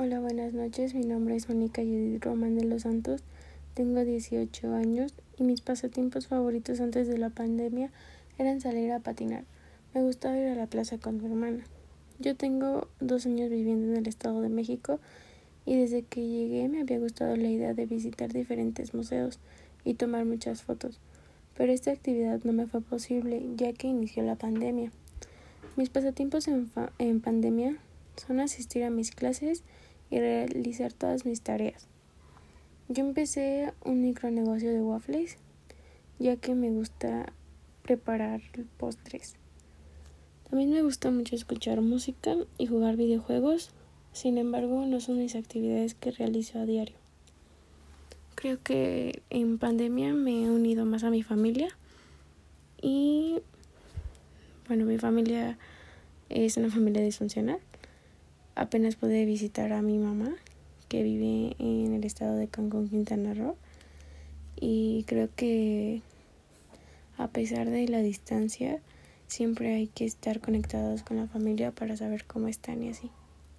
Hola, buenas noches. Mi nombre es Mónica Judith Román de los Santos. Tengo 18 años y mis pasatiempos favoritos antes de la pandemia eran salir a patinar. Me gustaba ir a la plaza con mi hermana. Yo tengo dos años viviendo en el Estado de México y desde que llegué me había gustado la idea de visitar diferentes museos y tomar muchas fotos. Pero esta actividad no me fue posible ya que inició la pandemia. Mis pasatiempos en, en pandemia son asistir a mis clases y realizar todas mis tareas. Yo empecé un micronegocio de waffles, ya que me gusta preparar postres. También me gusta mucho escuchar música y jugar videojuegos, sin embargo no son mis actividades que realizo a diario. Creo que en pandemia me he unido más a mi familia y bueno, mi familia es una familia disfuncional apenas pude visitar a mi mamá que vive en el estado de Cancún, Quintana Roo. Y creo que a pesar de la distancia, siempre hay que estar conectados con la familia para saber cómo están y así.